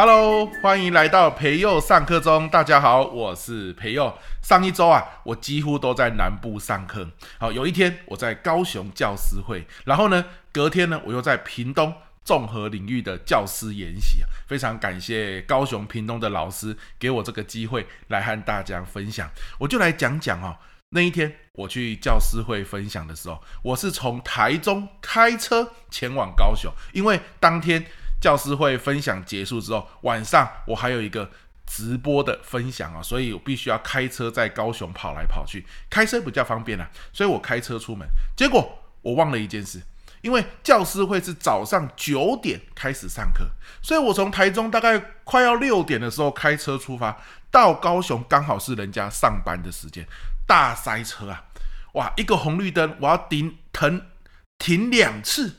Hello，欢迎来到培佑上课中。大家好，我是培佑。上一周啊，我几乎都在南部上课。好，有一天我在高雄教师会，然后呢，隔天呢，我又在屏东综合领域的教师研习。非常感谢高雄、屏东的老师给我这个机会来和大家分享。我就来讲讲哦，那一天我去教师会分享的时候，我是从台中开车前往高雄，因为当天。教师会分享结束之后，晚上我还有一个直播的分享啊，所以我必须要开车在高雄跑来跑去，开车比较方便啊，所以我开车出门。结果我忘了一件事，因为教师会是早上九点开始上课，所以我从台中大概快要六点的时候开车出发，到高雄刚好是人家上班的时间，大塞车啊！哇，一个红绿灯我要停停停两次。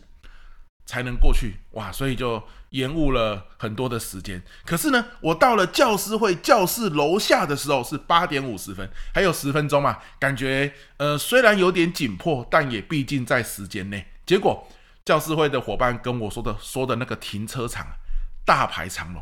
才能过去哇，所以就延误了很多的时间。可是呢，我到了教师会教室楼下的时候是八点五十分，还有十分钟嘛，感觉呃虽然有点紧迫，但也毕竟在时间内。结果教师会的伙伴跟我说的说的那个停车场大排长龙。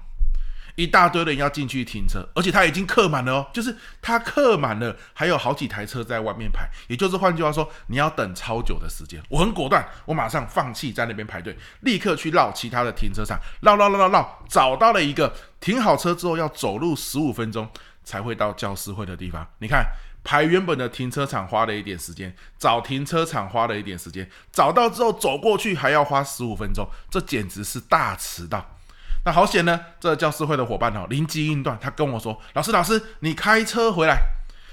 一大堆人要进去停车，而且他已经客满了哦，就是他客满了，还有好几台车在外面排，也就是换句话说，你要等超久的时间。我很果断，我马上放弃在那边排队，立刻去绕其他的停车场，绕绕绕绕绕，找到了一个停好车之后要走路十五分钟才会到教师会的地方。你看，排原本的停车场花了一点时间，找停车场花了一点时间，找到之后走过去还要花十五分钟，这简直是大迟到。那好险呢！这、教师会的伙伴哦，灵机应断，他跟我说：“老师，老师，你开车回来。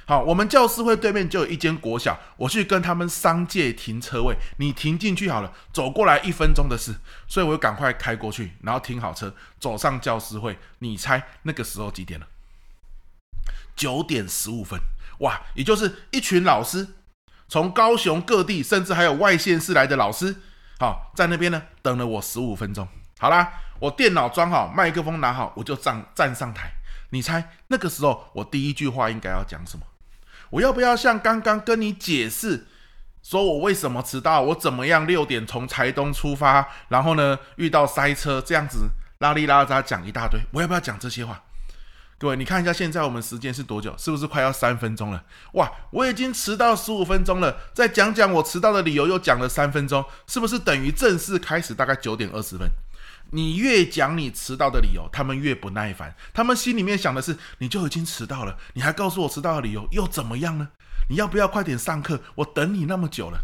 好，我们教师会对面就有一间国小，我去跟他们商借停车位，你停进去好了，走过来一分钟的事。所以我就赶快开过去，然后停好车，走上教师会。你猜那个时候几点了？九点十五分。哇，也就是一群老师，从高雄各地，甚至还有外县市来的老师，好，在那边呢等了我十五分钟。好啦。”我电脑装好，麦克风拿好，我就站站上台。你猜那个时候我第一句话应该要讲什么？我要不要像刚刚跟你解释，说我为什么迟到？我怎么样六点从台东出发，然后呢遇到塞车，这样子拉里拉杂讲一大堆。我要不要讲这些话？各位，你看一下现在我们时间是多久？是不是快要三分钟了？哇，我已经迟到十五分钟了。再讲讲我迟到的理由，又讲了三分钟，是不是等于正式开始大概九点二十分？你越讲你迟到的理由，他们越不耐烦。他们心里面想的是，你就已经迟到了，你还告诉我迟到的理由，又怎么样呢？你要不要快点上课？我等你那么久了。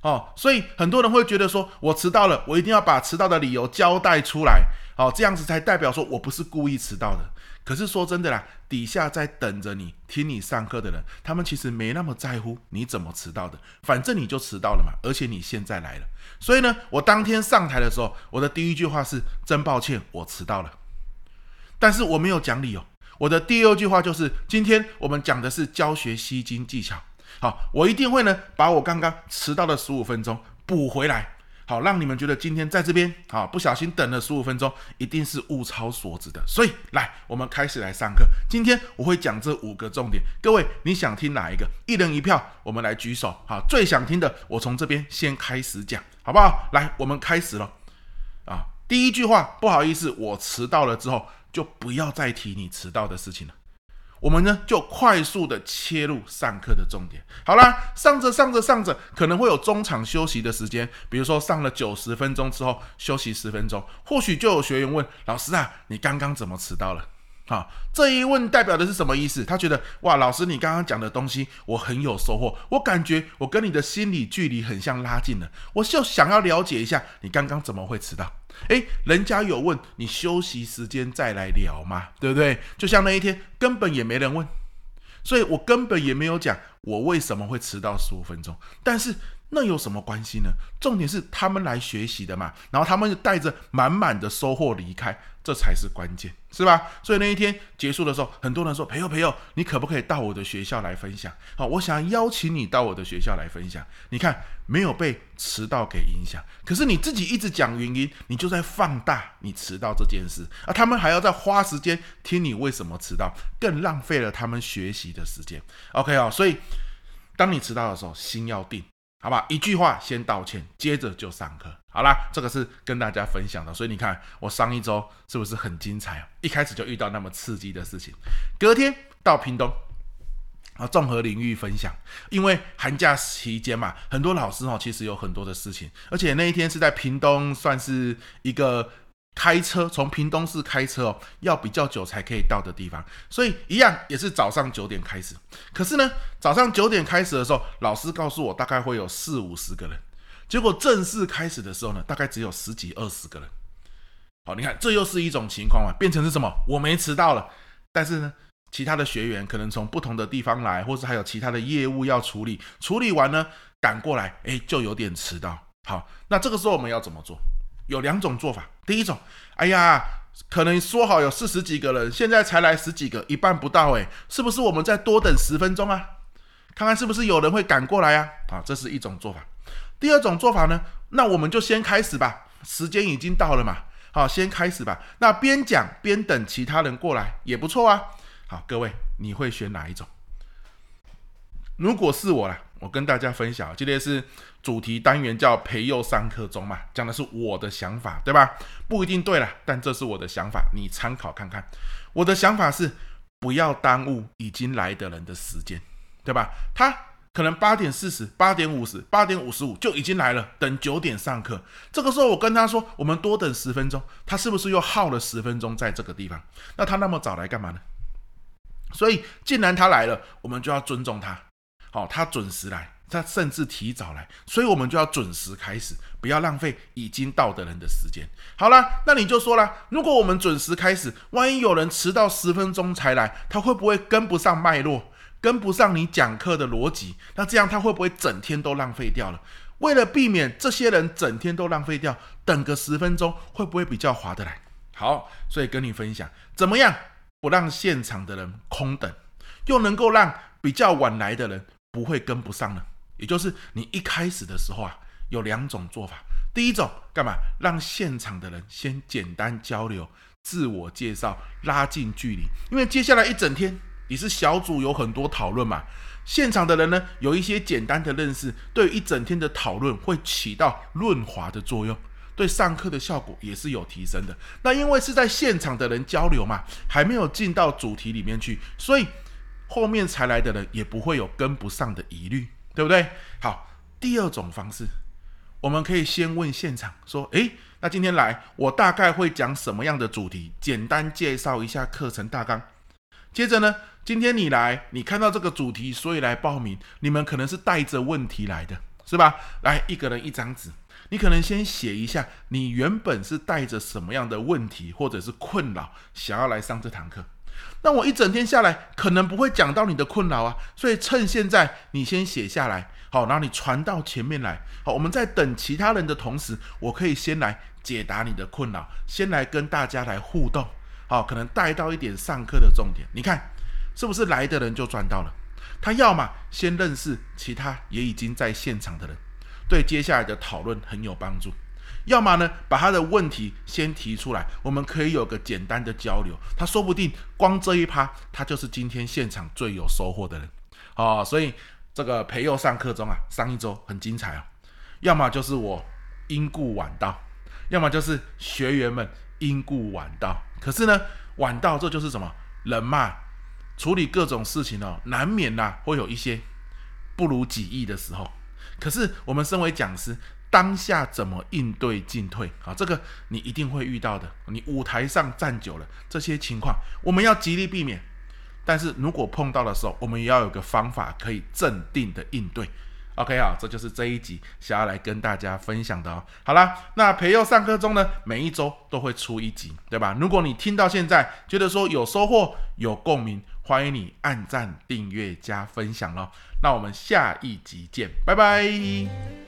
哦，所以很多人会觉得说，我迟到了，我一定要把迟到的理由交代出来，哦，这样子才代表说我不是故意迟到的。可是说真的啦，底下在等着你听你上课的人，他们其实没那么在乎你怎么迟到的，反正你就迟到了嘛，而且你现在来了。所以呢，我当天上台的时候，我的第一句话是真抱歉，我迟到了。但是我没有讲理由，我的第二句话就是今天我们讲的是教学吸睛技巧。好，我一定会呢把我刚刚迟到的十五分钟补回来。好，让你们觉得今天在这边啊，不小心等了十五分钟，一定是物超所值的。所以来，我们开始来上课。今天我会讲这五个重点，各位你想听哪一个？一人一票，我们来举手。好，最想听的，我从这边先开始讲，好不好？来，我们开始了。啊，第一句话，不好意思，我迟到了之后，就不要再提你迟到的事情了。我们呢就快速的切入上课的重点。好啦，上着上着上着，可能会有中场休息的时间，比如说上了九十分钟之后休息十分钟，或许就有学员问老师啊，你刚刚怎么迟到了？啊，这一问代表的是什么意思？他觉得哇，老师你刚刚讲的东西我很有收获，我感觉我跟你的心理距离很像拉近了，我就想要了解一下你刚刚怎么会迟到。诶，人家有问你休息时间再来聊嘛，对不对？就像那一天根本也没人问，所以我根本也没有讲我为什么会迟到十五分钟。但是那有什么关系呢？重点是他们来学习的嘛，然后他们带着满满的收获离开。这才是关键，是吧？所以那一天结束的时候，很多人说：“朋友，朋友，你可不可以到我的学校来分享？”好，我想邀请你到我的学校来分享。你看，没有被迟到给影响，可是你自己一直讲原因，你就在放大你迟到这件事，而他们还要再花时间听你为什么迟到，更浪费了他们学习的时间。OK 啊，所以当你迟到的时候，心要定，好吧，一句话先道歉，接着就上课。好啦，这个是跟大家分享的。所以你看，我上一周是不是很精彩？一开始就遇到那么刺激的事情，隔天到屏东啊，综合领域分享。因为寒假期间嘛，很多老师哦，其实有很多的事情，而且那一天是在屏东，算是一个。开车从屏东市开车哦，要比较久才可以到的地方，所以一样也是早上九点开始。可是呢，早上九点开始的时候，老师告诉我大概会有四五十个人，结果正式开始的时候呢，大概只有十几二十个人。好，你看这又是一种情况啊，变成是什么？我没迟到了，但是呢，其他的学员可能从不同的地方来，或是还有其他的业务要处理，处理完呢赶过来，哎，就有点迟到。好，那这个时候我们要怎么做？有两种做法。第一种，哎呀，可能说好有四十几个人，现在才来十几个，一半不到，诶，是不是我们再多等十分钟啊？看看是不是有人会赶过来啊？啊，这是一种做法。第二种做法呢，那我们就先开始吧，时间已经到了嘛，好，先开始吧。那边讲边等其他人过来也不错啊。好，各位，你会选哪一种？如果是我啦。我跟大家分享，今天是主题单元叫培祐上课中嘛，讲的是我的想法，对吧？不一定对了，但这是我的想法，你参考看看。我的想法是不要耽误已经来的人的时间，对吧？他可能八点四十、八点五十、八点五十五就已经来了，等九点上课。这个时候我跟他说，我们多等十分钟，他是不是又耗了十分钟在这个地方？那他那么早来干嘛呢？所以既然他来了，我们就要尊重他。好，他准时来，他甚至提早来，所以我们就要准时开始，不要浪费已经到的人的时间。好了，那你就说了，如果我们准时开始，万一有人迟到十分钟才来，他会不会跟不上脉络，跟不上你讲课的逻辑？那这样他会不会整天都浪费掉了？为了避免这些人整天都浪费掉，等个十分钟会不会比较划得来？好，所以跟你分享，怎么样不让现场的人空等，又能够让比较晚来的人不会跟不上呢，也就是你一开始的时候啊，有两种做法。第一种干嘛？让现场的人先简单交流、自我介绍、拉近距离。因为接下来一整天你是小组，有很多讨论嘛。现场的人呢，有一些简单的认识，对一整天的讨论会起到润滑的作用，对上课的效果也是有提升的。那因为是在现场的人交流嘛，还没有进到主题里面去，所以。后面才来的人也不会有跟不上的疑虑，对不对？好，第二种方式，我们可以先问现场说：“诶，那今天来，我大概会讲什么样的主题？简单介绍一下课程大纲。接着呢，今天你来，你看到这个主题，所以来报名。你们可能是带着问题来的，是吧？来，一个人一张纸，你可能先写一下，你原本是带着什么样的问题或者是困扰，想要来上这堂课。”那我一整天下来，可能不会讲到你的困扰啊，所以趁现在你先写下来，好，然后你传到前面来，好，我们在等其他人的同时，我可以先来解答你的困扰，先来跟大家来互动，好，可能带到一点上课的重点，你看是不是来的人就赚到了？他要么先认识其他也已经在现场的人，对接下来的讨论很有帮助。要么呢，把他的问题先提出来，我们可以有个简单的交流。他说不定光这一趴，他就是今天现场最有收获的人。哦，所以这个培祐上课中啊，上一周很精彩啊。要么就是我因故晚到，要么就是学员们因故晚到。可是呢，晚到这就是什么？人嘛，处理各种事情哦，难免呐会有一些不如己意的时候。可是我们身为讲师。当下怎么应对进退啊？这个你一定会遇到的。你舞台上站久了，这些情况我们要极力避免。但是如果碰到的时候，我们也要有个方法可以镇定的应对。OK 啊，这就是这一集想要来跟大家分享的哦。好啦，那培佑上课中呢，每一周都会出一集，对吧？如果你听到现在觉得说有收获、有共鸣，欢迎你按赞、订阅、加分享喽。那我们下一集见，拜拜。